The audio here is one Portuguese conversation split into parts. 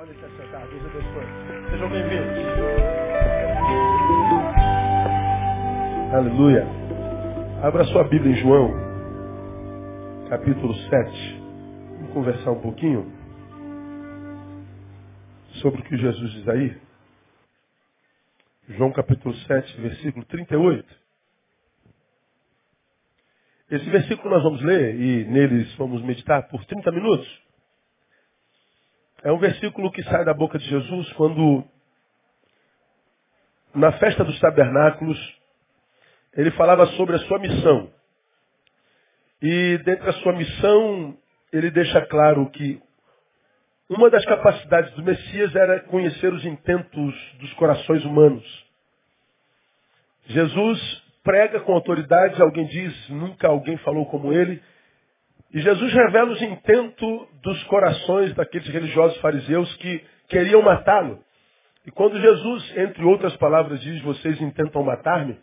Podem se assentar. Deus abençoe. Sejam bem-vindos. Aleluia. Abra sua Bíblia em João, capítulo 7. Vamos conversar um pouquinho sobre o que Jesus diz aí. João capítulo 7, versículo 38. Esse versículo nós vamos ler e neles vamos meditar por 30 minutos. É um versículo que sai da boca de Jesus quando, na festa dos tabernáculos, ele falava sobre a sua missão. E dentro da sua missão, ele deixa claro que uma das capacidades do Messias era conhecer os intentos dos corações humanos. Jesus prega com autoridade, alguém diz, nunca alguém falou como ele, e Jesus revela os intentos dos corações daqueles religiosos fariseus que queriam matá-lo. E quando Jesus, entre outras palavras, diz, vocês intentam matar-me,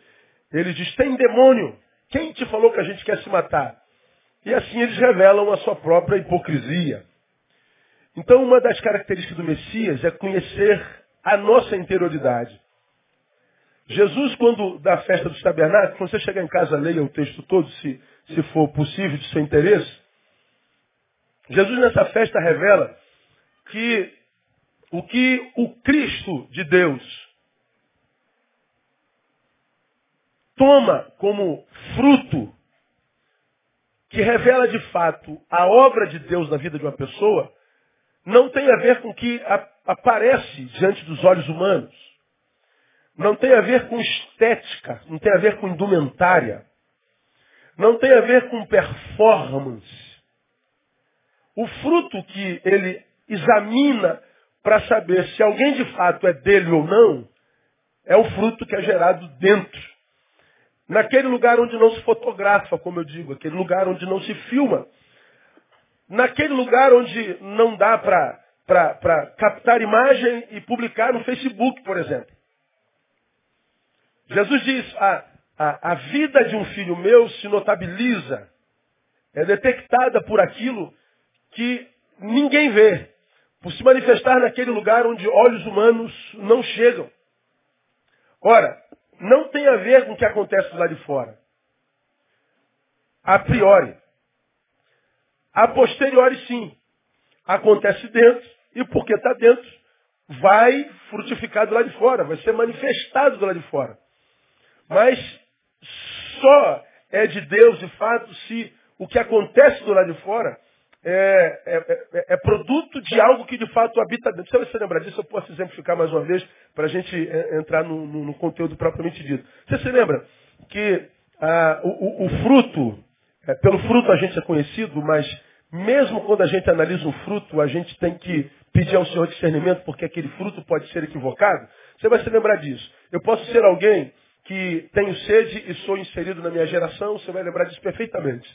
ele diz, tem demônio. Quem te falou que a gente quer se matar? E assim eles revelam a sua própria hipocrisia. Então uma das características do Messias é conhecer a nossa interioridade. Jesus, quando da festa dos tabernáculos, quando você chegar em casa, leia o texto todo, se se for possível, de seu interesse. Jesus nessa festa revela que o que o Cristo de Deus toma como fruto que revela de fato a obra de Deus na vida de uma pessoa, não tem a ver com o que aparece diante dos olhos humanos. Não tem a ver com estética, não tem a ver com indumentária. Não tem a ver com performance. O fruto que ele examina para saber se alguém de fato é dele ou não, é o fruto que é gerado dentro. Naquele lugar onde não se fotografa, como eu digo, aquele lugar onde não se filma. Naquele lugar onde não dá para captar imagem e publicar no Facebook, por exemplo. Jesus diz, ah, a, a vida de um filho meu se notabiliza, é detectada por aquilo que ninguém vê, por se manifestar naquele lugar onde olhos humanos não chegam. Ora, não tem a ver com o que acontece lá de fora. A priori. A posteriori, sim. Acontece dentro, e porque está dentro, vai frutificar do de fora, vai ser manifestado do de fora. Mas só é de Deus, de fato, se o que acontece do lado de fora é, é, é, é produto de algo que de fato habita dentro. Se você lembra disso, eu posso exemplificar mais uma vez para a gente é, entrar no, no, no, conteúdo propriamente dito. Você se lembra que ah, o, o, o, fruto, é, pelo fruto a gente é conhecido, mas mesmo quando a gente analisa um fruto, a gente tem que pedir ao Senhor discernimento, porque aquele fruto pode ser equivocado. Você vai se lembrar disso. Eu posso ser alguém que tenho sede e sou inserido na minha geração, você vai lembrar disso perfeitamente.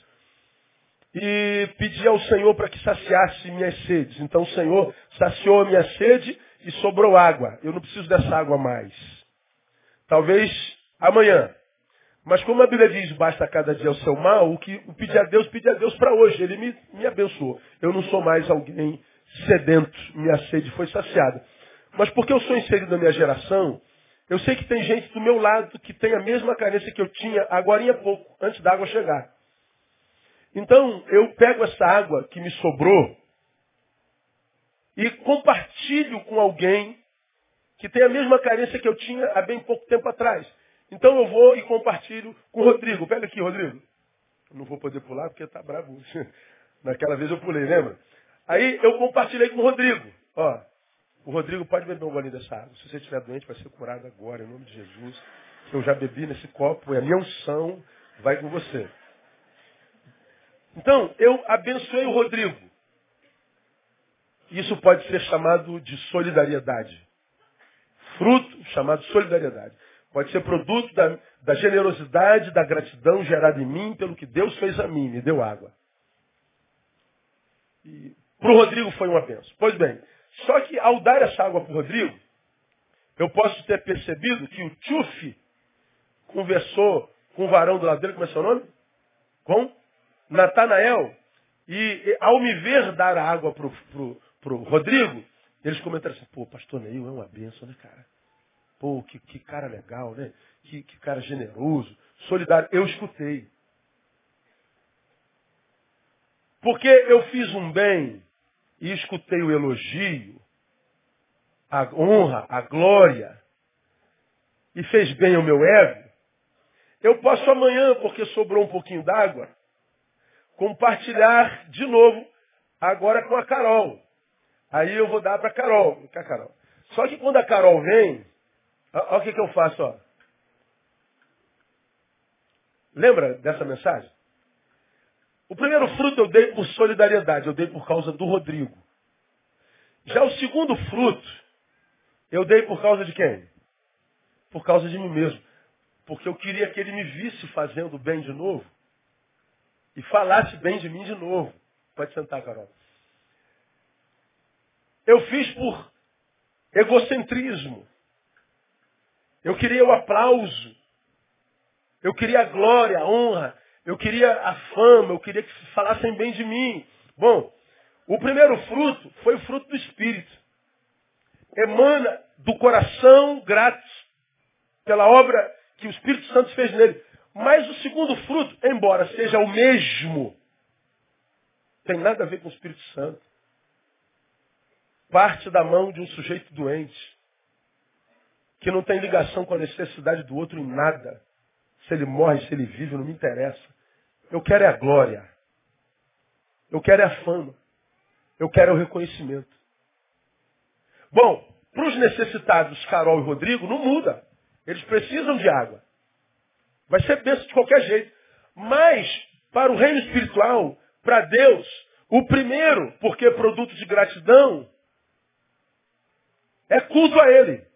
E pedi ao Senhor para que saciasse minhas sedes. Então o Senhor saciou a minha sede e sobrou água. Eu não preciso dessa água mais. Talvez amanhã. Mas como a Bíblia diz, basta cada dia o seu mal, o que o pedir a Deus, pedir a Deus para hoje. Ele me, me abençoou. Eu não sou mais alguém sedento. Minha sede foi saciada. Mas porque eu sou inserido na minha geração, eu sei que tem gente do meu lado que tem a mesma carência que eu tinha agora há pouco, antes da água chegar. Então, eu pego essa água que me sobrou e compartilho com alguém que tem a mesma carência que eu tinha há bem pouco tempo atrás. Então eu vou e compartilho com o Rodrigo. Pega aqui, Rodrigo. Eu não vou poder pular porque está bravo. Naquela vez eu pulei, lembra? Aí eu compartilhei com o Rodrigo. Ó, o Rodrigo pode beber um golinho dessa água. Se você estiver doente, vai ser curado agora, em nome de Jesus. Eu já bebi nesse copo, é a minha unção, vai com você. Então, eu abençoei o Rodrigo. Isso pode ser chamado de solidariedade. Fruto chamado solidariedade. Pode ser produto da, da generosidade, da gratidão gerada em mim pelo que Deus fez a mim, me deu água. Para o Rodrigo foi uma benção. Pois bem, só que ao dar essa água para o Rodrigo, eu posso ter percebido que o Tchuf conversou com o varão do lado dele, como é seu nome? Com Natanael. E, ao me ver dar a água para o Rodrigo, Eles comentaram assim, pô, pastor Neil é uma benção, né, cara? Pô, que, que cara legal, né? Que, que cara generoso, solidário. Eu escutei. Porque eu fiz um bem e escutei o elogio, a honra, a glória, e fez bem ao meu ego, eu posso amanhã, porque sobrou um pouquinho d'água, compartilhar de novo, agora com a Carol. Aí eu vou dar para a Carol. Carol. Só que quando a Carol vem, olha o que, que eu faço. Ó. Lembra dessa mensagem? O primeiro fruto eu dei por solidariedade, eu dei por causa do Rodrigo. Já o segundo fruto, eu dei por causa de quem? Por causa de mim mesmo. Porque eu queria que ele me visse fazendo bem de novo e falasse bem de mim de novo. Pode sentar, Carol. Eu fiz por egocentrismo. Eu queria o aplauso. Eu queria a glória, a honra. Eu queria a fama. Eu queria que falassem bem de mim. Bom, o primeiro fruto foi o fruto do Espírito. Emana do coração grato pela obra que o Espírito Santo fez nele. Mas o segundo fruto, embora seja o mesmo, tem nada a ver com o Espírito Santo. Parte da mão de um sujeito doente, que não tem ligação com a necessidade do outro em nada. Se ele morre, se ele vive, não me interessa. Eu quero é a glória. Eu quero é a fama. Eu quero é o reconhecimento. Bom, para os necessitados, Carol e Rodrigo, não muda. Eles precisam de água. Vai ser bênção de qualquer jeito. Mas, para o reino espiritual, para Deus, o primeiro, porque é produto de gratidão, é culto a Ele.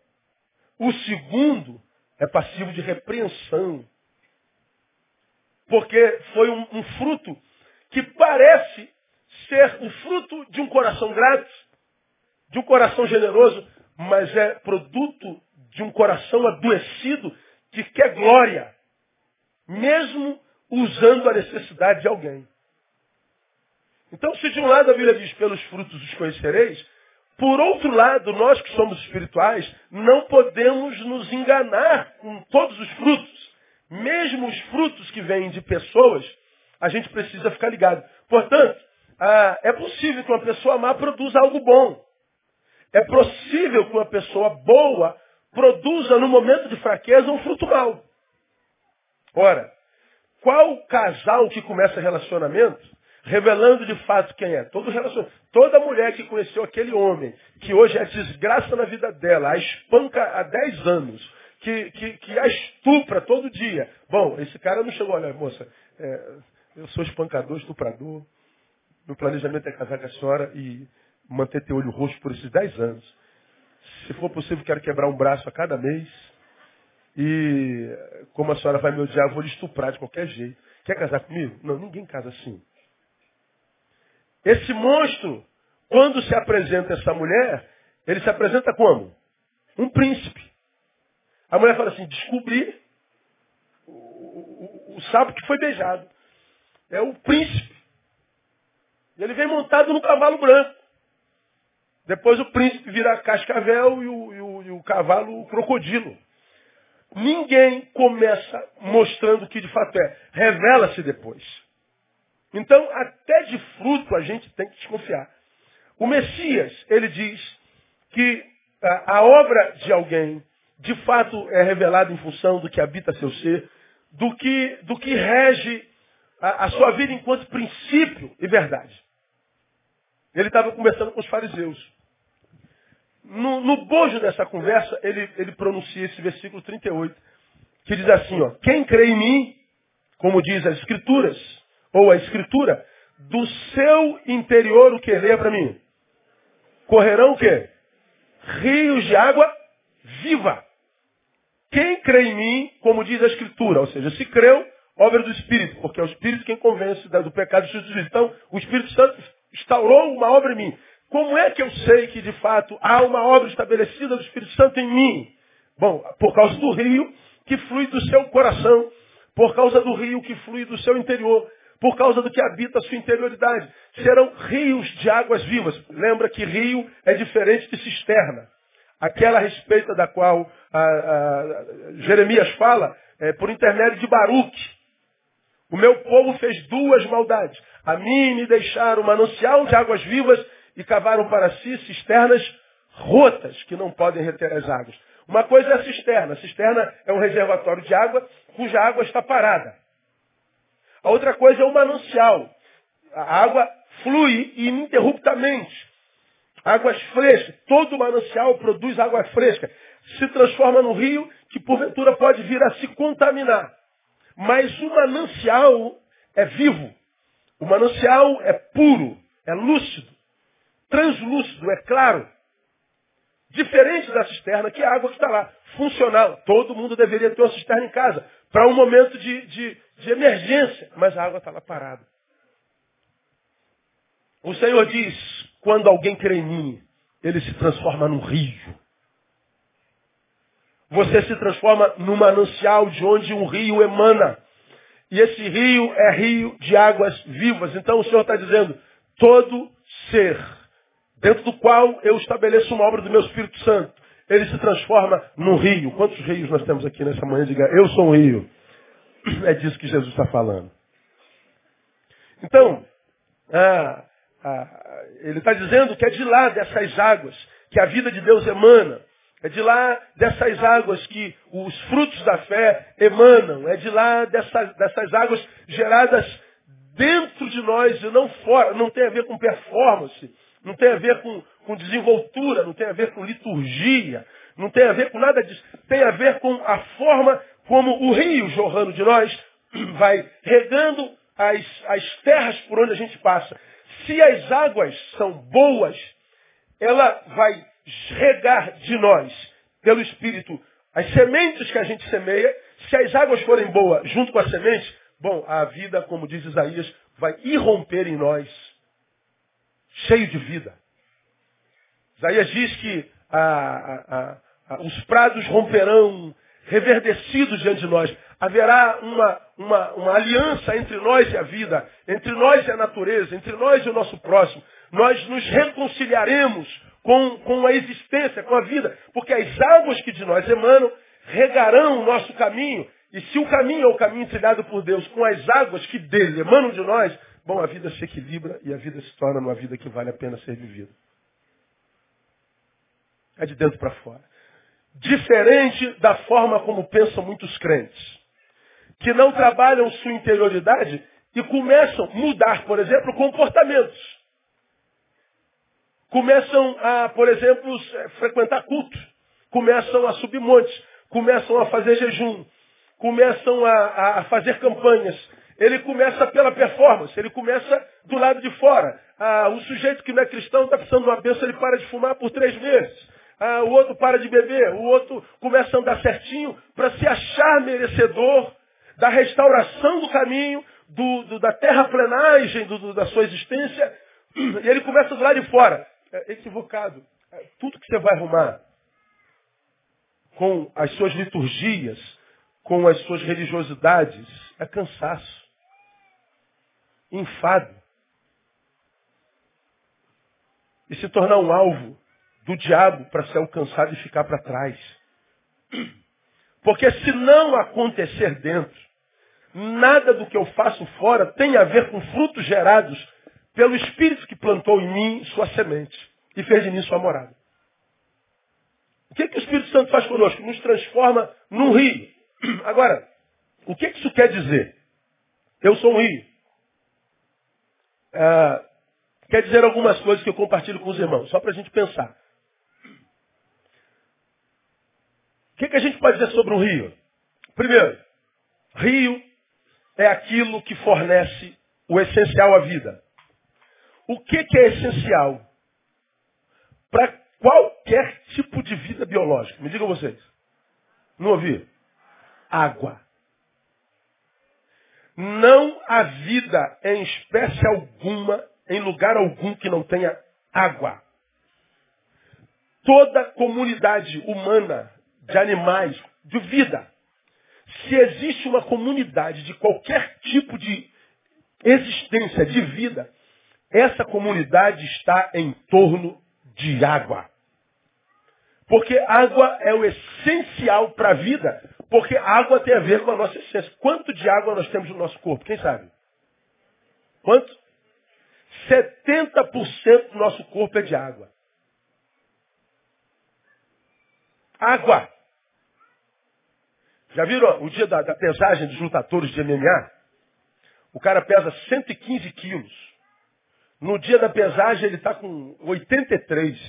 O segundo é passivo de repreensão. Porque foi um, um fruto que parece ser o fruto de um coração grato, de um coração generoso, mas é produto de um coração adoecido que quer glória, mesmo usando a necessidade de alguém. Então, se de um lado a Bíblia diz, pelos frutos os conhecereis, por outro lado, nós que somos espirituais, não podemos nos enganar com todos os frutos. Mesmo os frutos que vêm de pessoas, a gente precisa ficar ligado. Portanto, ah, é possível que uma pessoa má produza algo bom. É possível que uma pessoa boa produza no momento de fraqueza um fruto mau. Ora, qual casal que começa relacionamento revelando de fato quem é? Todo relacionamento. Toda mulher que conheceu aquele homem, que hoje é desgraça na vida dela, a espanca há 10 anos, que, que, que a estupra todo dia. Bom, esse cara não chegou, olha, moça, é, eu sou espancador, estuprador, meu planejamento é casar com a senhora e manter teu olho roxo por esses 10 anos. Se for possível, quero quebrar um braço a cada mês. E como a senhora vai me odiar, eu vou lhe estuprar de qualquer jeito. Quer casar comigo? Não, ninguém casa assim. Esse monstro, quando se apresenta essa mulher, ele se apresenta como? Um príncipe. A mulher fala assim, descobri o, o, o sapo que foi beijado. É o príncipe. Ele vem montado no cavalo branco. Depois o príncipe vira cascavel e o, e o, e o cavalo o crocodilo. Ninguém começa mostrando o que de fato é. Revela-se depois. Então, até de fruto a gente tem que desconfiar. O Messias, ele diz que a, a obra de alguém, de fato, é revelada em função do que habita seu ser, do que, do que rege a, a sua vida enquanto princípio e verdade. Ele estava conversando com os fariseus. No, no bojo dessa conversa, ele, ele pronuncia esse versículo 38, que diz assim, ó, quem crê em mim, como diz as escrituras, ou a escritura, do seu interior o que? Leia para mim. Correrão o quê? Rios de água viva. Quem crê em mim, como diz a escritura, ou seja, se creu, obra do Espírito, porque é o Espírito quem convence do pecado e do Então, o Espírito Santo instaurou uma obra em mim. Como é que eu sei que de fato há uma obra estabelecida do Espírito Santo em mim? Bom, por causa do rio que flui do seu coração, por causa do rio que flui do seu interior, por causa do que habita a sua interioridade. Serão rios de águas vivas. Lembra que rio é diferente de cisterna. Aquela a respeito da qual a, a, Jeremias fala, é, por intermédio de Baruque. O meu povo fez duas maldades. A mim me deixaram manancial de águas vivas e cavaram para si cisternas rotas que não podem reter as águas. Uma coisa é a cisterna. A cisterna é um reservatório de água cuja água está parada. A outra coisa é o manancial. A água flui ininterruptamente. Águas frescas. Todo manancial produz água fresca. Se transforma no rio que porventura pode vir a se contaminar. Mas o manancial é vivo. O manancial é puro, é lúcido, translúcido, é claro. Diferente da cisterna, que é a água que está lá, funcional. Todo mundo deveria ter uma cisterna em casa, para um momento de, de, de emergência. Mas a água está lá parada. O Senhor diz, quando alguém crê em mim, ele se transforma num rio. Você se transforma num manancial de onde um rio emana. E esse rio é rio de águas vivas. Então o Senhor está dizendo, todo ser dentro do qual eu estabeleço uma obra do meu Espírito Santo. Ele se transforma num rio. Quantos rios nós temos aqui nessa manhã? Diga, eu sou um rio. É disso que Jesus está falando. Então, ah, ah, ele está dizendo que é de lá dessas águas que a vida de Deus emana. É de lá dessas águas que os frutos da fé emanam. É de lá dessas, dessas águas geradas dentro de nós e não fora. Não tem a ver com performance não tem a ver com, com desenvoltura, não tem a ver com liturgia, não tem a ver com nada disso. Tem a ver com a forma como o rio jorrando de nós vai regando as, as terras por onde a gente passa. Se as águas são boas, ela vai regar de nós, pelo Espírito, as sementes que a gente semeia. Se as águas forem boas junto com a semente, bom, a vida, como diz Isaías, vai irromper em nós cheio de vida. Isaías diz que a, a, a, os prados romperão reverdecidos diante de nós. Haverá uma, uma, uma aliança entre nós e a vida, entre nós e a natureza, entre nós e o nosso próximo. Nós nos reconciliaremos com, com a existência, com a vida, porque as águas que de nós emanam regarão o nosso caminho. E se o caminho é o caminho trilhado por Deus, com as águas que dele emanam de nós, Bom, a vida se equilibra e a vida se torna uma vida que vale a pena ser vivida. É de dentro para fora. Diferente da forma como pensam muitos crentes, que não trabalham sua interioridade e começam a mudar, por exemplo, comportamentos. Começam a, por exemplo, frequentar culto. Começam a subir montes. Começam a fazer jejum. Começam a, a fazer campanhas ele começa pela performance, ele começa do lado de fora. Ah, o sujeito que não é cristão está precisando de uma bênção, ele para de fumar por três meses. Ah, o outro para de beber, o outro começa a andar certinho para se achar merecedor da restauração do caminho, do, do, da terraplenagem do, da sua existência. E ele começa do lado de fora. É equivocado. É, tudo que você vai arrumar com as suas liturgias, com as suas religiosidades, é cansaço enfado. E se tornar um alvo do diabo para ser alcançado e ficar para trás. Porque se não acontecer dentro, nada do que eu faço fora tem a ver com frutos gerados pelo Espírito que plantou em mim sua semente e fez de mim sua morada. O que, que o Espírito Santo faz conosco? Nos transforma num rio. Agora, o que, que isso quer dizer? Eu sou um rio. Ah, quer dizer algumas coisas que eu compartilho com os irmãos, só para a gente pensar. O que, que a gente pode dizer sobre um rio? Primeiro, rio é aquilo que fornece o essencial à vida. O que, que é essencial para qualquer tipo de vida biológica? Me digam vocês. Não ouvi? Água. Não há vida em espécie alguma, em lugar algum que não tenha água. Toda comunidade humana, de animais, de vida, se existe uma comunidade de qualquer tipo de existência de vida, essa comunidade está em torno de água. Porque água é o essencial para a vida. Porque água tem a ver com a nossa essência. Quanto de água nós temos no nosso corpo? Quem sabe? Quanto? 70% do nosso corpo é de água. Água. Já viram o dia da, da pesagem dos lutadores de MMA? O cara pesa 115 quilos. No dia da pesagem ele está com 83.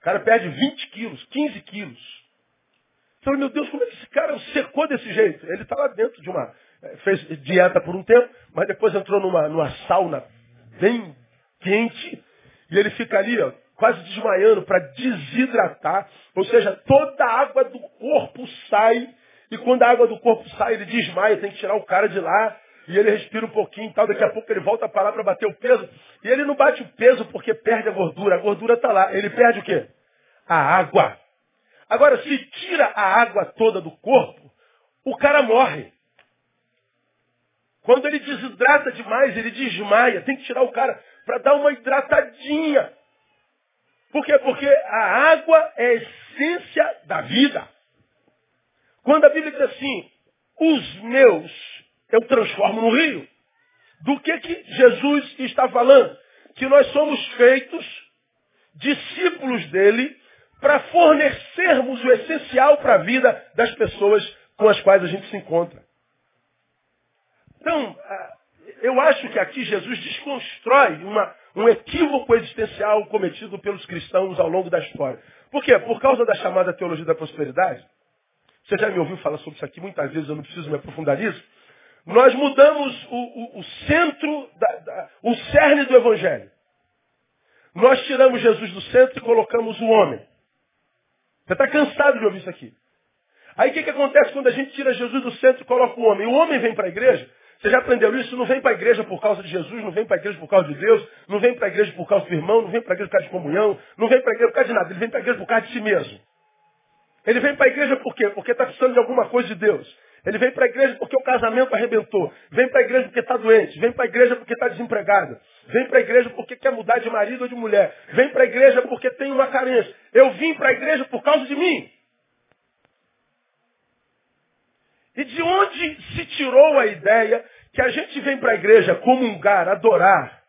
O cara perde 20 quilos, 15 quilos. Você meu Deus, como é que esse cara secou desse jeito? Ele está lá dentro de uma. Eh, fez dieta por um tempo, mas depois entrou numa, numa sauna bem quente. E ele fica ali, ó, quase desmaiando para desidratar. Ou seja, toda a água do corpo sai. E quando a água do corpo sai, ele desmaia, tem que tirar o cara de lá. E ele respira um pouquinho e tal, daqui a pouco ele volta a parar para bater o peso. E ele não bate o peso porque perde a gordura. A gordura está lá. Ele perde o quê? A água. Agora, se tira a água toda do corpo, o cara morre. Quando ele desidrata demais, ele desmaia. Tem que tirar o cara para dar uma hidratadinha. Por quê? Porque a água é a essência da vida. Quando a Bíblia diz assim, os meus eu transformo no rio. Do que, que Jesus está falando? Que nós somos feitos discípulos dele para fornecermos o essencial para a vida das pessoas com as quais a gente se encontra. Então, eu acho que aqui Jesus desconstrói uma, um equívoco existencial cometido pelos cristãos ao longo da história. Por quê? Por causa da chamada teologia da prosperidade. Você já me ouviu falar sobre isso aqui muitas vezes, eu não preciso me aprofundar nisso. Nós mudamos o, o, o centro, da, da, o cerne do Evangelho. Nós tiramos Jesus do centro e colocamos o homem. Você está cansado de ouvir isso aqui. Aí o que, que acontece quando a gente tira Jesus do centro e coloca o homem? O homem vem para a igreja. Você já aprendeu isso? Não vem para a igreja por causa de Jesus, não vem para a igreja por causa de Deus, não vem para a igreja por causa do irmão, não vem para a igreja por causa de comunhão, não vem para a igreja por causa de nada. Ele vem para a igreja por causa de si mesmo. Ele vem para a igreja por quê? Porque está precisando de alguma coisa de Deus. Ele vem para a igreja porque o casamento arrebentou. Vem para a igreja porque está doente. Vem para a igreja porque está desempregado. Vem para a igreja porque quer mudar de marido ou de mulher. Vem para a igreja porque tem uma carência. Eu vim para a igreja por causa de mim. E de onde se tirou a ideia que a gente vem para a igreja comungar, adorar?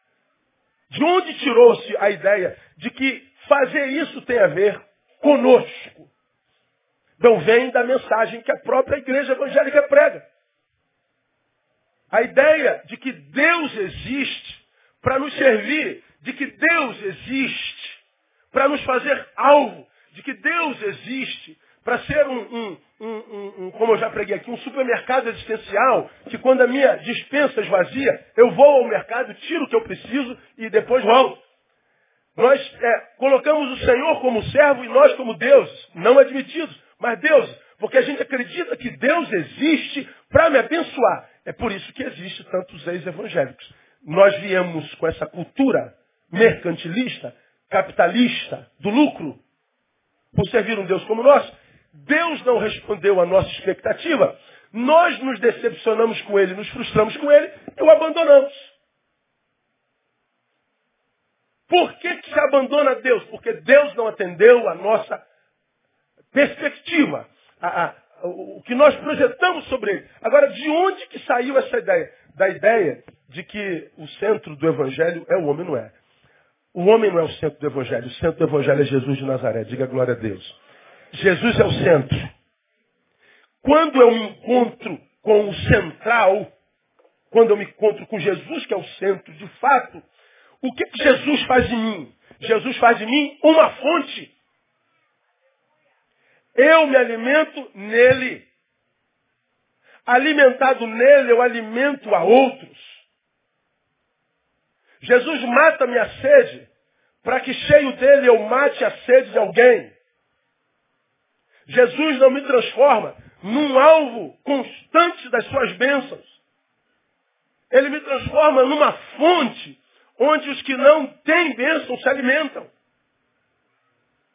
De onde tirou-se a ideia de que fazer isso tem a ver conosco? Então vem da mensagem que a própria igreja evangélica prega. A ideia de que Deus existe para nos servir, de que Deus existe para nos fazer alvo, de que Deus existe para ser um, um, um, um, como eu já preguei aqui, um supermercado existencial, que quando a minha dispensa esvazia, eu vou ao mercado, tiro o que eu preciso e depois volto. Nós é, colocamos o Senhor como servo e nós como Deus, não admitidos. Mas Deus, porque a gente acredita que Deus existe para me abençoar. É por isso que existe tantos ex-evangélicos. Nós viemos com essa cultura mercantilista, capitalista, do lucro, por servir um Deus como nós. Deus não respondeu à nossa expectativa. Nós nos decepcionamos com Ele, nos frustramos com Ele e o abandonamos. Por que, que se abandona Deus? Porque Deus não atendeu a nossa perspectiva, a, a, o que nós projetamos sobre ele. Agora, de onde que saiu essa ideia? Da ideia de que o centro do Evangelho é o homem, não é. O homem não é o centro do Evangelho. O centro do Evangelho é Jesus de Nazaré. Diga glória a Deus. Jesus é o centro. Quando eu me encontro com o central, quando eu me encontro com Jesus, que é o centro de fato, o que, que Jesus faz de mim? Jesus faz de mim uma fonte. Eu me alimento nele. Alimentado nele, eu alimento a outros. Jesus mata minha sede, para que cheio dele eu mate a sede de alguém. Jesus não me transforma num alvo constante das suas bênçãos. Ele me transforma numa fonte onde os que não têm bênção se alimentam.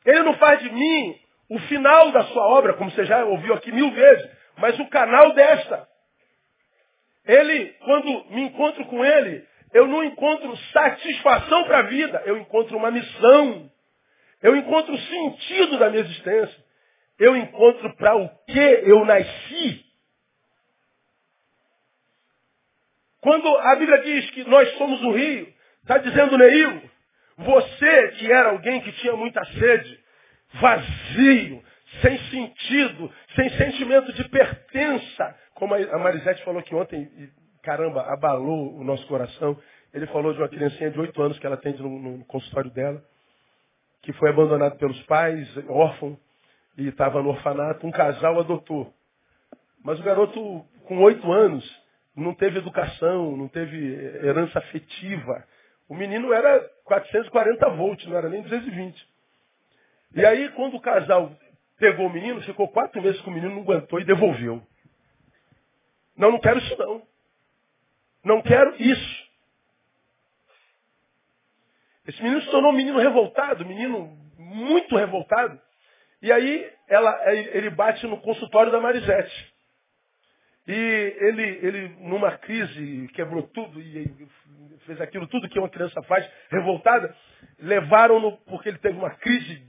Ele não faz de mim o final da sua obra, como você já ouviu aqui mil vezes, mas o canal desta. Ele, quando me encontro com ele, eu não encontro satisfação para a vida, eu encontro uma missão. Eu encontro o sentido da minha existência. Eu encontro para o que eu nasci. Quando a Bíblia diz que nós somos o rio, está dizendo, Neil, você que era alguém que tinha muita sede, vazio, sem sentido, sem sentimento de pertença, como a Marisete falou que ontem, caramba, abalou o nosso coração. Ele falou de uma criancinha de oito anos que ela atende no, no consultório dela, que foi abandonado pelos pais, órfão, e estava no orfanato. Um casal adotou. Mas o garoto, com oito anos, não teve educação, não teve herança afetiva. O menino era 440 volts, não era nem 220. E aí, quando o casal pegou o menino, ficou quatro meses com o menino, não aguentou e devolveu. Não, não quero isso não. Não quero isso. Esse menino se tornou um menino revoltado, um menino muito revoltado. E aí ela, ele bate no consultório da Marisete. E ele, ele, numa crise, quebrou tudo e fez aquilo tudo que uma criança faz, revoltada, levaram-no, porque ele teve uma crise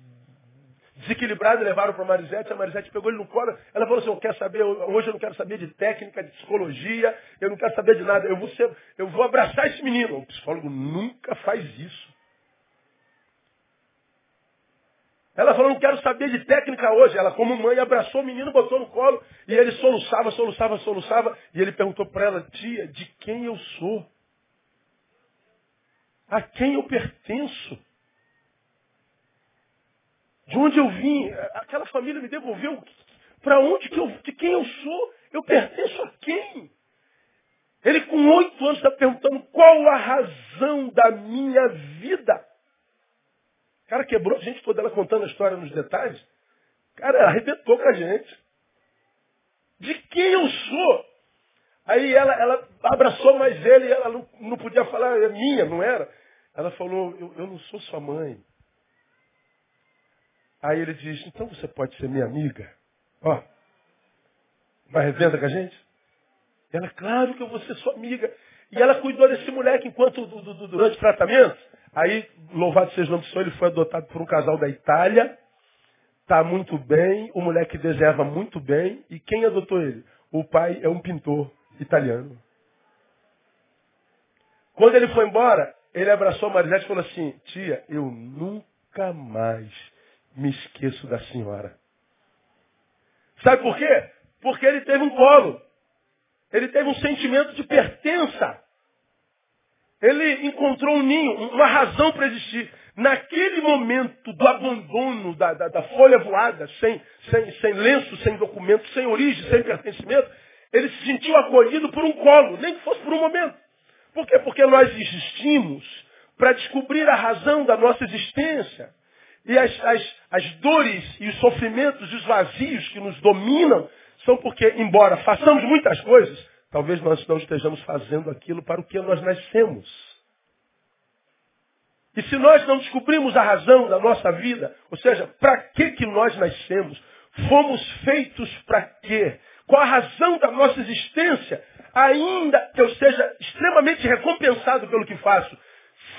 desequilibrada, levaram para Marisete, a Marisete pegou ele no colo, ela falou assim, eu quero saber, hoje eu não quero saber de técnica, de psicologia, eu não quero saber de nada, eu vou, ser, eu vou abraçar esse menino. O psicólogo nunca faz isso. Ela falou, não quero saber de técnica hoje. Ela, como mãe, abraçou o menino, botou no colo, e ele soluçava, soluçava, soluçava, e ele perguntou para ela, tia, de quem eu sou? A quem eu pertenço? De onde eu vim? Aquela família me devolveu. Para onde que eu, de quem eu sou? Eu pertenço a quem? Ele com oito anos está perguntando qual a razão da minha vida. O cara quebrou a gente toda ela contando a história nos detalhes. Cara, arrebentou com a gente. De quem eu sou? Aí ela, ela abraçou mais ele e ela não, não podia falar, é minha, não era. Ela falou, eu, eu não sou sua mãe. Aí ele diz, então você pode ser minha amiga? Ó, vai revenda com a gente? Ela, claro que eu vou ser sua amiga. E ela cuidou desse moleque enquanto durante o tratamento. Aí, louvado seja o nome do Senhor, ele foi adotado por um casal da Itália. Está muito bem, o moleque deserva muito bem. E quem adotou ele? O pai é um pintor italiano. Quando ele foi embora, ele abraçou a Marisete e falou assim, tia, eu nunca mais me esqueço da senhora. Sabe por quê? Porque ele teve um colo. Ele teve um sentimento de pertença. Ele encontrou um ninho, uma razão para existir. Naquele momento do abandono da, da, da folha voada, sem, sem, sem lenço, sem documento, sem origem, sem pertencimento, ele se sentiu acolhido por um colo, nem que fosse por um momento. Por quê? Porque nós existimos para descobrir a razão da nossa existência. E as, as, as dores e os sofrimentos e os vazios que nos dominam são porque, embora façamos muitas coisas, talvez nós não estejamos fazendo aquilo para o que nós nascemos. E se nós não descobrimos a razão da nossa vida, ou seja, para que, que nós nascemos, fomos feitos para quê? Qual a razão da nossa existência? Ainda que eu seja extremamente recompensado pelo que faço,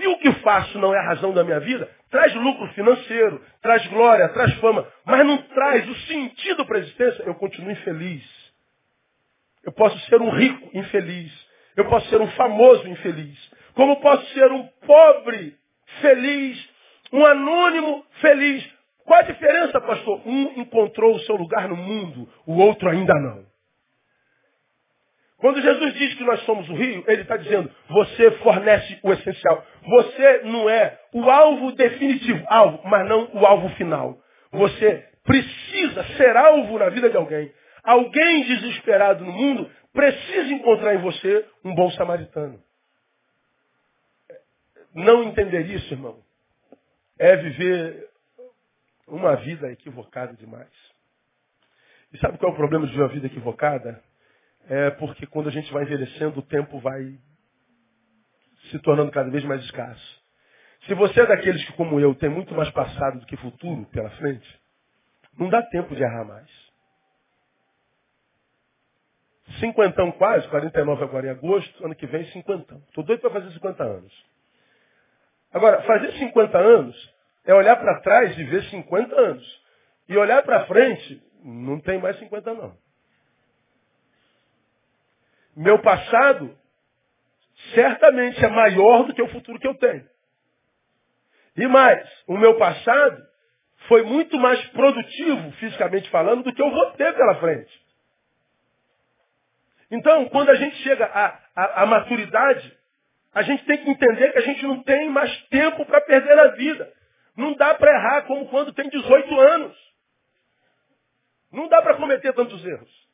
se o que faço não é a razão da minha vida, traz lucro financeiro, traz glória, traz fama, mas não traz o sentido para a existência, eu continuo infeliz. Eu posso ser um rico infeliz. Eu posso ser um famoso infeliz. Como posso ser um pobre feliz, um anônimo feliz. Qual a diferença, pastor? Um encontrou o seu lugar no mundo, o outro ainda não. Quando Jesus diz que nós somos o rio, ele está dizendo, você fornece o essencial. Você não é o alvo definitivo, alvo, mas não o alvo final. Você precisa ser alvo na vida de alguém. Alguém desesperado no mundo precisa encontrar em você um bom samaritano. Não entender isso, irmão, é viver uma vida equivocada demais. E sabe qual é o problema de uma vida equivocada? É porque quando a gente vai envelhecendo, o tempo vai se tornando cada vez mais escasso. Se você é daqueles que, como eu, tem muito mais passado do que futuro pela frente, não dá tempo de errar mais. Cinquentão quase, 49 agora em agosto, ano que vem cinquentão. Estou doido para fazer 50 anos. Agora, fazer 50 anos é olhar para trás e ver 50 anos. E olhar para frente, não tem mais 50 não. Meu passado certamente é maior do que o futuro que eu tenho. E mais, o meu passado foi muito mais produtivo, fisicamente falando, do que eu vou ter pela frente. Então, quando a gente chega à, à maturidade, a gente tem que entender que a gente não tem mais tempo para perder na vida. Não dá para errar como quando tem 18 anos. Não dá para cometer tantos erros.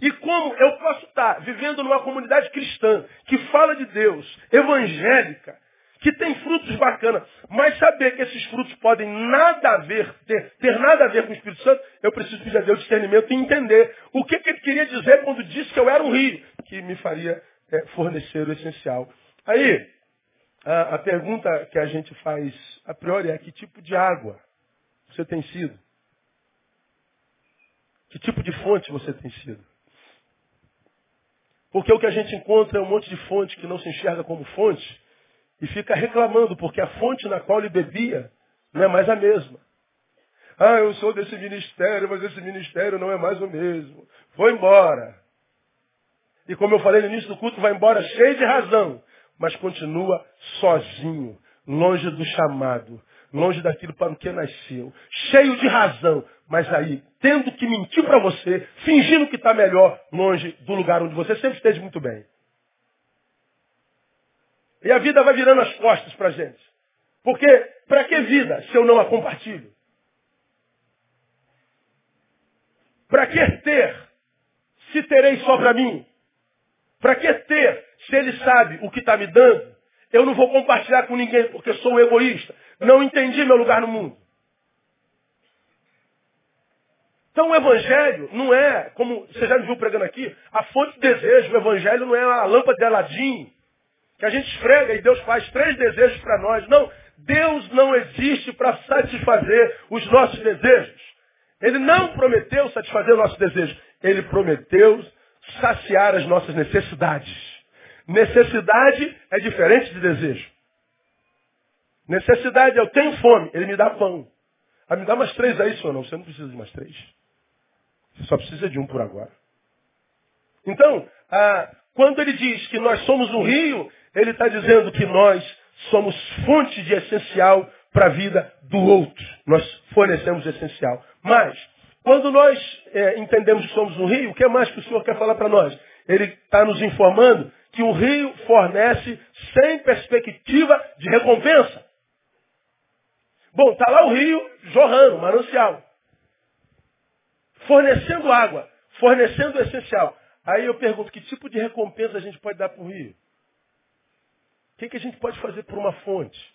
E como eu posso estar vivendo numa comunidade cristã que fala de Deus, evangélica, que tem frutos bacanas, mas saber que esses frutos podem nada a ver, ter, ter nada a ver com o Espírito Santo, eu preciso pedir a Deus discernimento e entender o que, que ele queria dizer quando disse que eu era um rio, que me faria é, fornecer o essencial. Aí, a, a pergunta que a gente faz a priori é que tipo de água você tem sido? Que tipo de fonte você tem sido? Porque o que a gente encontra é um monte de fonte que não se enxerga como fonte e fica reclamando porque a fonte na qual ele bebia não é mais a mesma. Ah, eu sou desse ministério, mas esse ministério não é mais o mesmo. Vou embora. E como eu falei no início do culto, vai embora cheio de razão, mas continua sozinho, longe do chamado, longe daquilo para o que nasceu, cheio de razão, mas aí, tendo que mentir para você, fingindo que está melhor, longe do lugar onde você sempre esteve muito bem. E a vida vai virando as costas para a gente. Porque, para que vida se eu não a compartilho? Para que ter se terei só para mim? Para que ter se ele sabe o que está me dando? Eu não vou compartilhar com ninguém porque sou um egoísta. Não entendi meu lugar no mundo. Então o evangelho não é, como você já me viu pregando aqui, a fonte de desejo. O evangelho não é a lâmpada de Aladim, que a gente esfrega e Deus faz três desejos para nós. Não, Deus não existe para satisfazer os nossos desejos. Ele não prometeu satisfazer os nossos desejos. Ele prometeu saciar as nossas necessidades. Necessidade é diferente de desejo. Necessidade, eu tenho fome, ele me dá pão. Ah, me dá mais três aí, senhor. Não, você não precisa de mais três. Você só precisa de um por agora. Então, ah, quando ele diz que nós somos um rio, ele está dizendo que nós somos fonte de essencial para a vida do outro. Nós fornecemos essencial. Mas, quando nós é, entendemos que somos um rio, o que mais que o Senhor quer falar para nós? Ele está nos informando que o rio fornece sem perspectiva de recompensa. Bom, está lá o rio jorrando, manancial. Fornecendo água, fornecendo o essencial. Aí eu pergunto, que tipo de recompensa a gente pode dar para o rio? O que, que a gente pode fazer por uma fonte?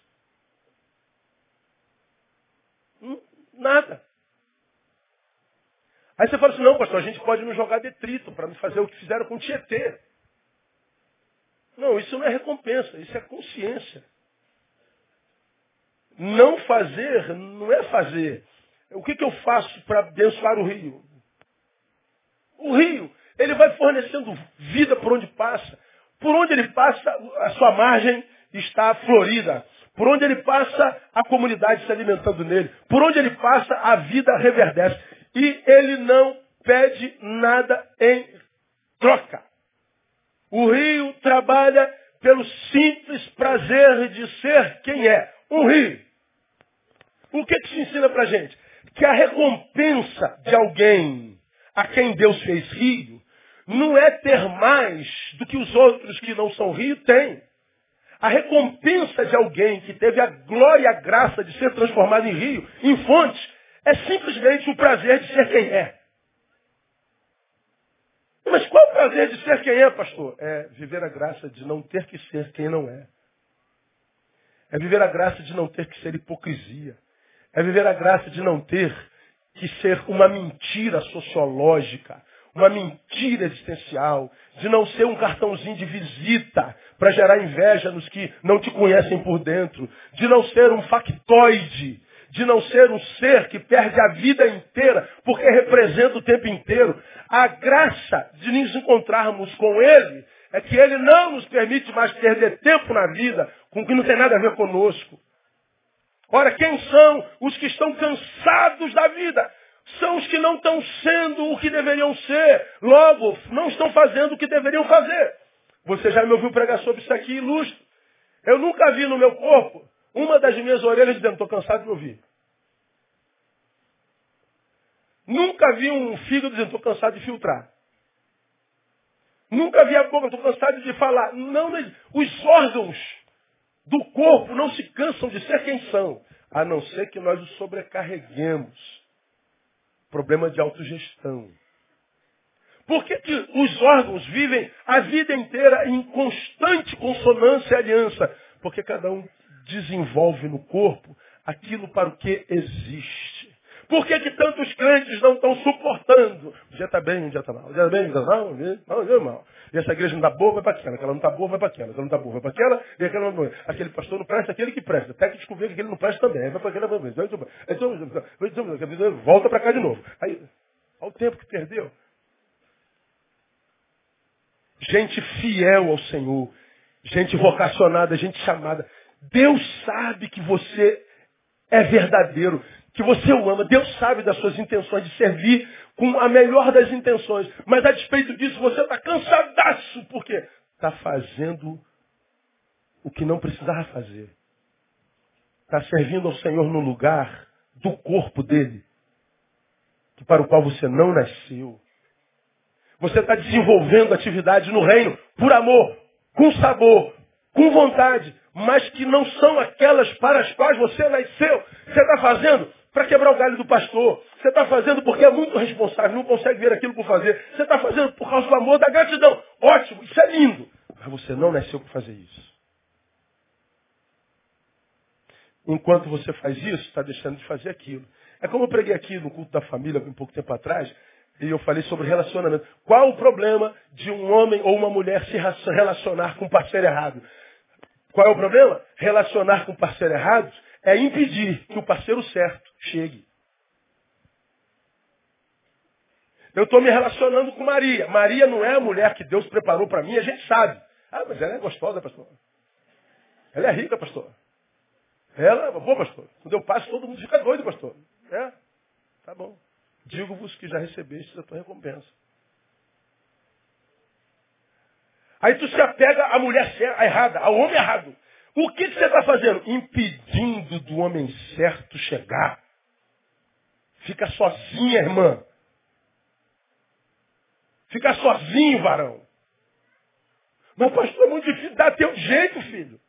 Hum, nada. Aí você fala assim, não, pastor, a gente pode nos jogar detrito para fazer o que fizeram com o Tietê. Não, isso não é recompensa, isso é consciência. Não fazer não é fazer. O que, que eu faço para abençoar o rio? O rio, ele vai fornecendo vida por onde passa. Por onde ele passa, a sua margem está florida. Por onde ele passa, a comunidade se alimentando nele. Por onde ele passa, a vida reverdece. E ele não pede nada em troca. O rio trabalha pelo simples prazer de ser quem é, um rio. O que, que se ensina para gente? Que a recompensa de alguém a quem Deus fez rio não é ter mais do que os outros que não são rio têm. A recompensa de alguém que teve a glória e a graça de ser transformado em rio, em fonte, é simplesmente o prazer de ser quem é. Mas qual o prazer de ser quem é, pastor? É viver a graça de não ter que ser quem não é. É viver a graça de não ter que ser hipocrisia. É viver a graça de não ter que ser uma mentira sociológica, uma mentira existencial, de não ser um cartãozinho de visita para gerar inveja nos que não te conhecem por dentro, de não ser um factoide, de não ser um ser que perde a vida inteira, porque representa o tempo inteiro. A graça de nos encontrarmos com Ele é que Ele não nos permite mais perder tempo na vida com o que não tem nada a ver conosco. Ora, quem são os que estão cansados da vida? São os que não estão sendo o que deveriam ser. Logo, não estão fazendo o que deveriam fazer. Você já me ouviu pregar sobre isso aqui, ilustre. Eu nunca vi no meu corpo uma das minhas orelhas dizendo, estou cansado de ouvir. Nunca vi um fígado dizendo, estou cansado de filtrar. Nunca vi a boca, estou cansado de falar. Não, os órgãos do corpo não se cansam de ser quem são, a não ser que nós os sobrecarreguemos. Problema de autogestão. Por que, que os órgãos vivem a vida inteira em constante consonância e aliança? Porque cada um desenvolve no corpo aquilo para o que existe. Por que, que tantos crentes não estão suportando? Um dia está bem, um dia está mal. Um dia está bem, um dia está mal, um dia está mal. E essa igreja não está boa, vai para aquela. Aquela não está boa, vai para aquela. Aquela não está boa, vai para aquela. E aquela não Aquele pastor não presta, aquele que presta. Até que descobrir que aquele não presta também. Vai para aquela, vai Volta para cá de novo. Aí, olha o tempo que perdeu gente fiel ao Senhor, gente vocacionada, gente chamada. Deus sabe que você é verdadeiro, que você o ama. Deus sabe das suas intenções de servir com a melhor das intenções. Mas a despeito disso, você está cansadaço, porque está fazendo o que não precisava fazer. Está servindo ao Senhor no lugar do corpo dele, para o qual você não nasceu. Você está desenvolvendo atividades no reino por amor, com sabor, com vontade, mas que não são aquelas para as quais você nasceu. Você está fazendo para quebrar o galho do pastor. Você está fazendo porque é muito responsável, não consegue ver aquilo por fazer. Você está fazendo por causa do amor, da gratidão. Ótimo, isso é lindo. Mas você não nasceu para fazer isso. Enquanto você faz isso, está deixando de fazer aquilo. É como eu preguei aqui no culto da família, um pouco tempo atrás, e eu falei sobre relacionamento. Qual o problema de um homem ou uma mulher se relacionar com um parceiro errado? Qual é o problema? Relacionar com um parceiro errado é impedir que o parceiro certo chegue. Eu estou me relacionando com Maria. Maria não é a mulher que Deus preparou para mim, a gente sabe. Ah, mas ela é gostosa, pastor. Ela é rica, pastor. Ela é boa, pastor. Quando eu passo, todo mundo fica doido, pastor. É? Tá bom. Digo-vos que já recebestes a tua recompensa. Aí tu se apega à mulher errada, ao homem errado. O que, que você está fazendo? Impedindo do homem certo chegar. Fica sozinha, irmã. Fica sozinho, varão. Mas, pastor, é muito difícil. Dá teu jeito, filho.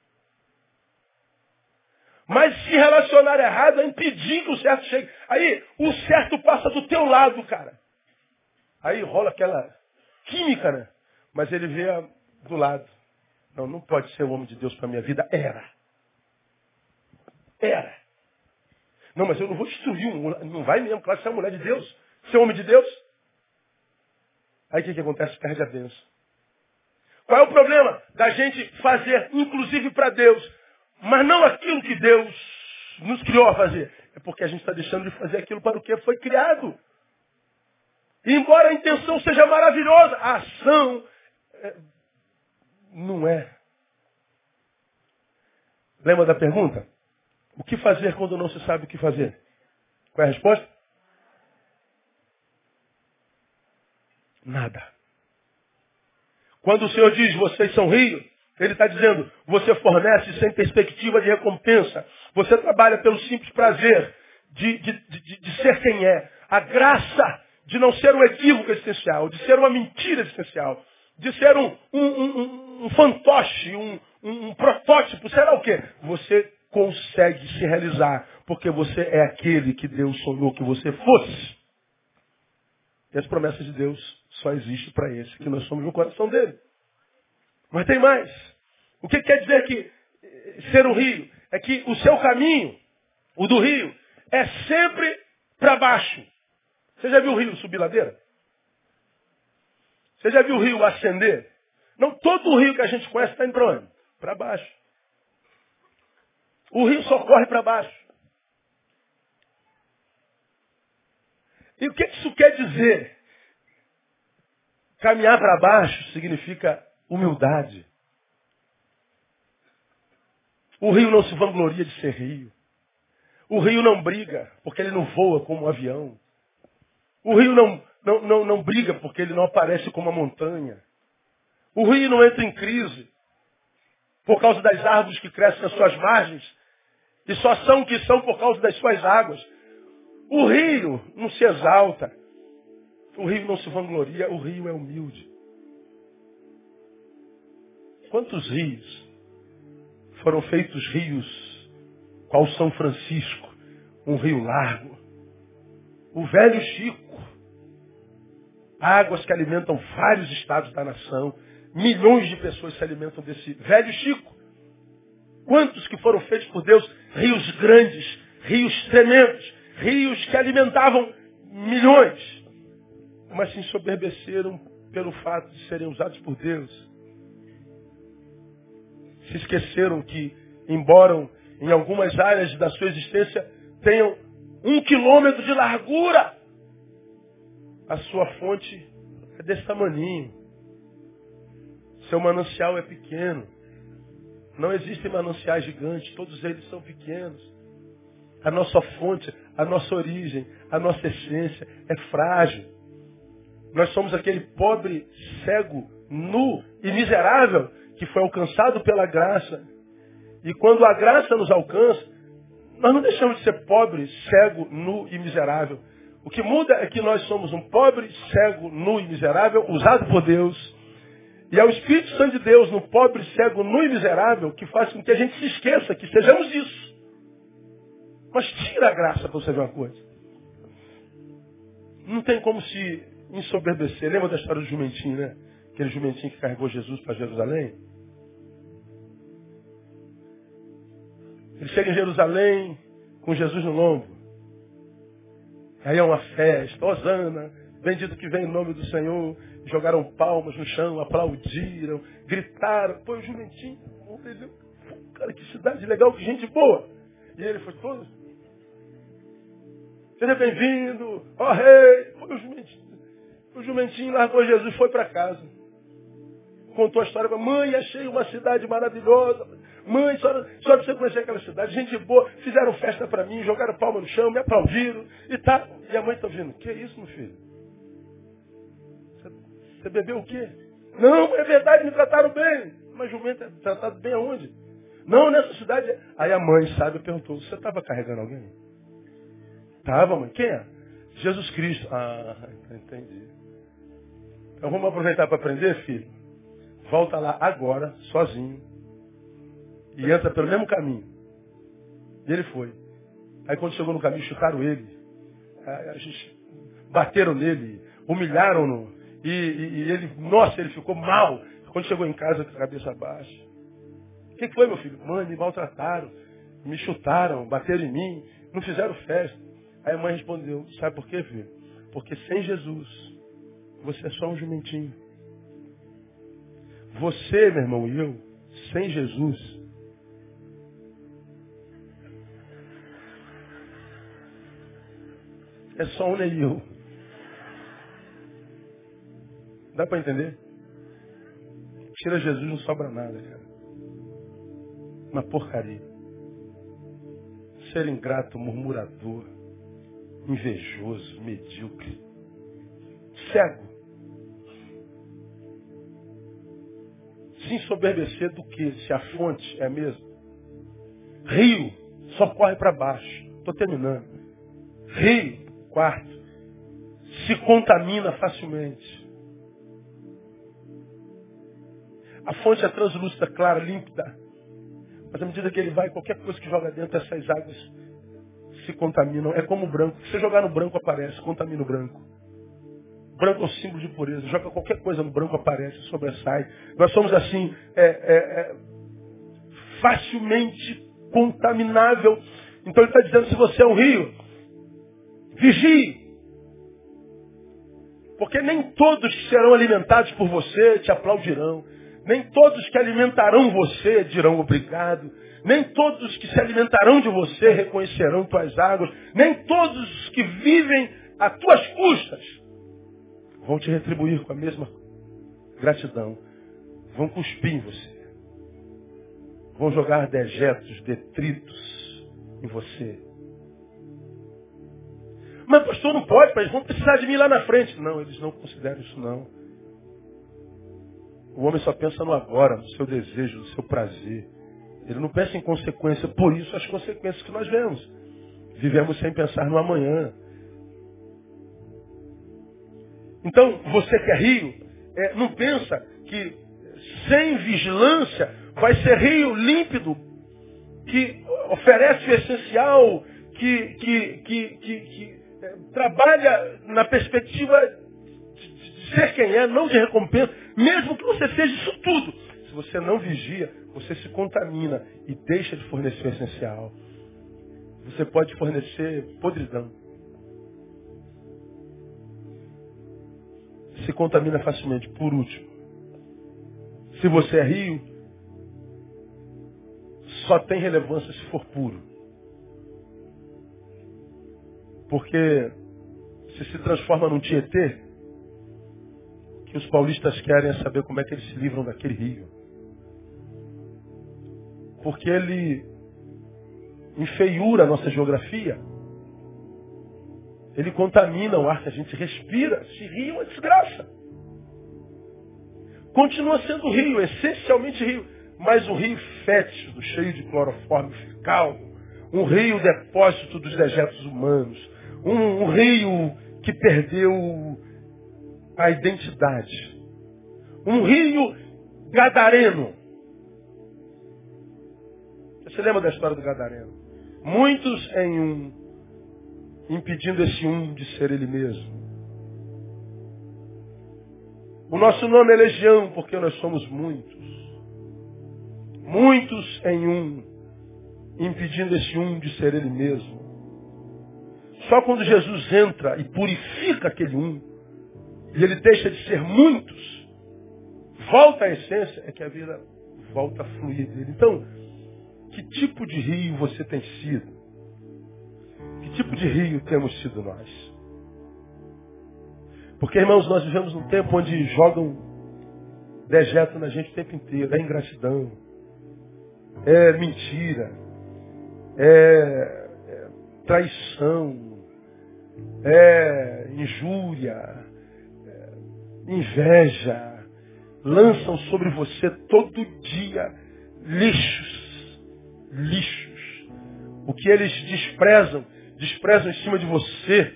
Mas se relacionar errado é impedir que o certo chegue. Aí o certo passa do teu lado, cara. Aí rola aquela química, né? Mas ele vê do lado. Não, não pode ser o homem de Deus para minha vida. Era. Era. Não, mas eu não vou destruir um. Não vai mesmo, claro você é mulher de Deus. Você é homem de Deus. Aí o que, que acontece? Perde a bênção. Qual é o problema da gente fazer, inclusive para Deus, mas não aquilo que Deus nos criou a fazer. É porque a gente está deixando de fazer aquilo para o que foi criado. E embora a intenção seja maravilhosa, a ação é, não é. Lembra da pergunta? O que fazer quando não se sabe o que fazer? Qual é a resposta? Nada. Quando o Senhor diz, vocês são rios, ele está dizendo, você fornece sem perspectiva de recompensa. Você trabalha pelo simples prazer de, de, de, de ser quem é. A graça de não ser um equívoco existencial, de ser uma mentira existencial, de ser um, um, um, um fantoche, um, um, protótipo, será o quê? Você consegue se realizar, porque você é aquele que Deus sonhou que você fosse. E as promessas de Deus só existem para esse, que nós somos no coração dele. Mas tem mais. O que quer dizer que eh, ser o rio? É que o seu caminho, o do rio, é sempre para baixo. Você já viu o rio subir ladeira? Você já viu o rio ascender? Não, todo o rio que a gente conhece está indo para onde? Para baixo. O rio só corre para baixo. E o que isso quer dizer? Caminhar para baixo significa humildade. O rio não se vangloria de ser rio. O rio não briga porque ele não voa como um avião. O rio não, não, não, não briga porque ele não aparece como uma montanha. O rio não entra em crise por causa das árvores que crescem nas suas margens e só são o que são por causa das suas águas. O rio não se exalta. O rio não se vangloria. O rio é humilde. Quantos rios foram feitos rios, qual São Francisco, um rio largo? O velho Chico, águas que alimentam vários estados da nação. Milhões de pessoas se alimentam desse velho Chico. Quantos que foram feitos por Deus? Rios grandes, rios tremendos, rios que alimentavam milhões, mas se ensoberbeceram pelo fato de serem usados por Deus. Se esqueceram que, embora em algumas áreas da sua existência tenham um quilômetro de largura, a sua fonte é desse tamaninho. Seu manancial é pequeno. Não existem mananciais gigantes, todos eles são pequenos. A nossa fonte, a nossa origem, a nossa essência é frágil. Nós somos aquele pobre, cego, nu e miserável que foi alcançado pela graça. E quando a graça nos alcança, nós não deixamos de ser pobre, cego, nu e miserável. O que muda é que nós somos um pobre, cego, nu e miserável, usado por Deus. E é o Espírito Santo de Deus, no pobre, cego, nu e miserável, que faz com que a gente se esqueça que sejamos isso. Mas tira a graça para você ver uma coisa. Não tem como se ensoberbecer. Lembra da história do jumentinho, né? Aquele jumentinho que carregou Jesus para Jerusalém? Ele chega em Jerusalém com Jesus no lombo. Aí é uma festa, Osana, bendito que vem em nome do Senhor. Jogaram palmas no chão, aplaudiram, gritaram. Pô, o jumentinho, cara, que cidade legal, que gente boa. E ele foi todo Seja bem-vindo, ó oh, rei. o jumentinho, o jumentinho largou Jesus e foi para casa. Contou a história. Mãe, achei uma cidade maravilhosa. Mãe, só, só você conhecer aquela cidade. Gente boa. Fizeram festa para mim, jogaram palma no chão, me aplaudiram. E tá. E a mãe está ouvindo. Que é isso, meu filho? Você, bebeu o quê? Não, é verdade, me trataram bem. Mas jumento é tratado bem aonde? Não, nessa cidade. Aí a mãe, sabe, perguntou, você estava carregando alguém? Tava, mãe. Quem é? Jesus Cristo. Ah, entendi. Então vamos aproveitar para aprender, filho. Volta lá agora, sozinho. E entra pelo mesmo caminho. E ele foi. Aí quando chegou no caminho, chutaram ele. A gente, bateram nele, humilharam-no. E, e, e, ele, nossa, ele ficou mal. Quando chegou em casa com a cabeça baixa. O que, foi, meu filho? Mãe, me maltrataram, me chutaram, bateram em mim, não fizeram festa. Aí a mãe respondeu, sabe por quê, filho? Porque sem Jesus, você é só um jumentinho. Você, meu irmão, e eu, sem Jesus, é só um neil. Dá para entender? Tira Jesus não sobra nada, cara. Uma porcaria. Ser ingrato, murmurador invejoso, medíocre, cego. Se ensoberbecer do que? Se a fonte é a mesma. Rio só corre para baixo. Estou terminando. Rio, quarto, se contamina facilmente. A fonte é translúcida, clara, límpida. Mas à medida que ele vai, qualquer coisa que joga dentro dessas águas se contaminam. É como o branco. Se jogar no branco, aparece, contamina o branco. branco é um símbolo de pureza. Joga qualquer coisa no branco, aparece, sobressai. Nós somos assim, é, é, é, facilmente contaminável. Então ele está dizendo, se você é um rio, vigie. Porque nem todos serão alimentados por você te aplaudirão. Nem todos que alimentarão você dirão obrigado. Nem todos que se alimentarão de você reconhecerão tuas águas. Nem todos que vivem a tuas custas, vão te retribuir com a mesma gratidão. Vão cuspir em você. Vão jogar dejetos, detritos em você. Mas pastor, não pode, mas vão precisar de mim lá na frente. Não, eles não consideram isso não. O homem só pensa no agora, no seu desejo, no seu prazer. Ele não pensa em consequência. Por isso as consequências que nós vemos. Vivemos sem pensar no amanhã. Então, você que é rio, é, não pensa que sem vigilância vai ser rio límpido, que oferece o essencial, que, que, que, que é, trabalha na perspectiva de, de ser quem é, não de recompensa, mesmo que você seja isso tudo. Se você não vigia, você se contamina e deixa de fornecer o essencial. Você pode fornecer podridão. Se contamina facilmente. Por último, se você é rio, só tem relevância se for puro. Porque se se transforma num tietê, que os paulistas querem é saber como é que eles se livram daquele rio. Porque ele enfeiura a nossa geografia. Ele contamina o ar que a gente respira. Se rio é desgraça. Continua sendo rio, essencialmente rio. Mas um rio fétido, cheio de cloroforme fecal. Um rio depósito dos dejetos humanos. Um, um rio que perdeu a identidade. Um rio gadareno. Você lembra da história do gadareno? Muitos em um, impedindo esse um de ser ele mesmo. O nosso nome é legião porque nós somos muitos. Muitos em um, impedindo esse um de ser ele mesmo. Só quando Jesus entra e purifica aquele um, e ele deixa de ser muitos, volta à essência, é que a vida volta a fluir dele. Então, que tipo de rio você tem sido? Que tipo de rio temos sido nós? Porque, irmãos, nós vivemos num tempo onde jogam dejeto na gente o tempo inteiro. É ingratidão. É mentira. É, é traição. É injúria. Inveja. Lançam sobre você todo dia lixos lixos. O que eles desprezam, desprezam em cima de você.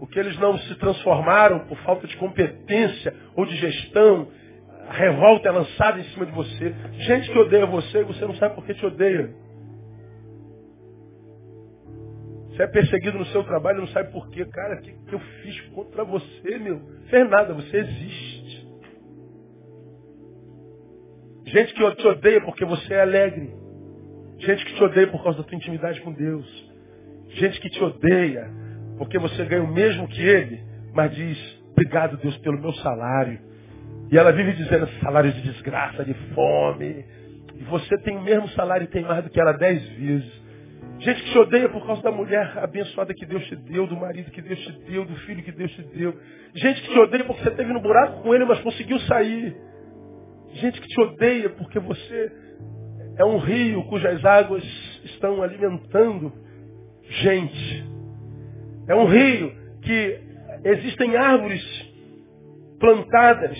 O que eles não se transformaram por falta de competência ou de gestão, a revolta é lançada em cima de você. Gente que odeia você e você não sabe por que te odeia. Você é perseguido no seu trabalho não sabe por quê. Cara, o que, que eu fiz contra você, meu? Fez nada, você existe. Gente que te odeia porque você é alegre. Gente que te odeia por causa da tua intimidade com Deus. Gente que te odeia porque você ganha o mesmo que ele, mas diz, obrigado Deus pelo meu salário. E ela vive dizendo salário de desgraça, de fome. E você tem o mesmo salário e tem mais do que ela dez vezes. Gente que te odeia por causa da mulher abençoada que Deus te deu, do marido que Deus te deu, do filho que Deus te deu. Gente que te odeia porque você teve no buraco com ele, mas conseguiu sair. Gente que te odeia porque você é um rio cujas águas estão alimentando gente. É um rio que existem árvores plantadas.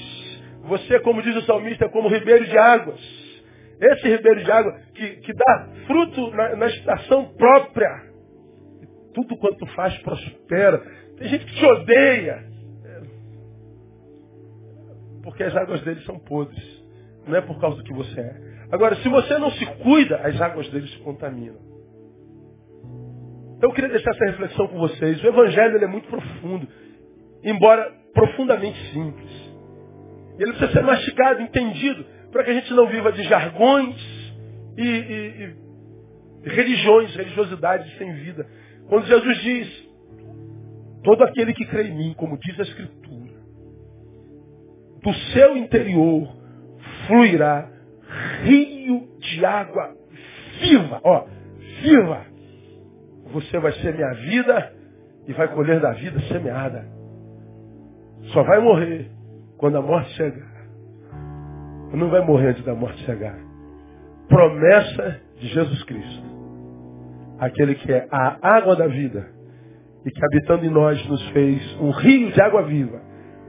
Você, como diz o salmista, é como ribeiro de águas. Esse ribeiro de água que, que dá fruto na, na estação própria. Tudo quanto faz prospera. Tem gente que te odeia. Porque as águas dele são podres. Não é por causa do que você é. Agora, se você não se cuida, as águas dele se contaminam. Então eu queria deixar essa reflexão com vocês. O Evangelho é muito profundo, embora profundamente simples. Ele precisa ser mastigado, entendido, para que a gente não viva de jargões e, e, e religiões, religiosidades sem vida. Quando Jesus diz, todo aquele que crê em mim, como diz a Escritura, do seu interior fluirá rio de água viva, ó, viva. Você vai ser minha vida e vai colher da vida semeada. Só vai morrer quando a morte chegar. Não vai morrer antes da morte chegar. Promessa de Jesus Cristo. Aquele que é a água da vida e que habitando em nós nos fez um rio de água viva.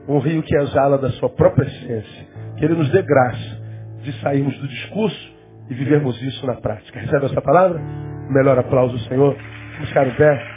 Um rio que exala da sua própria essência. Que Ele nos dê graça de sairmos do discurso e vivermos isso na prática. Recebe essa palavra? Melhor aplauso, Senhor. Ficar em pé.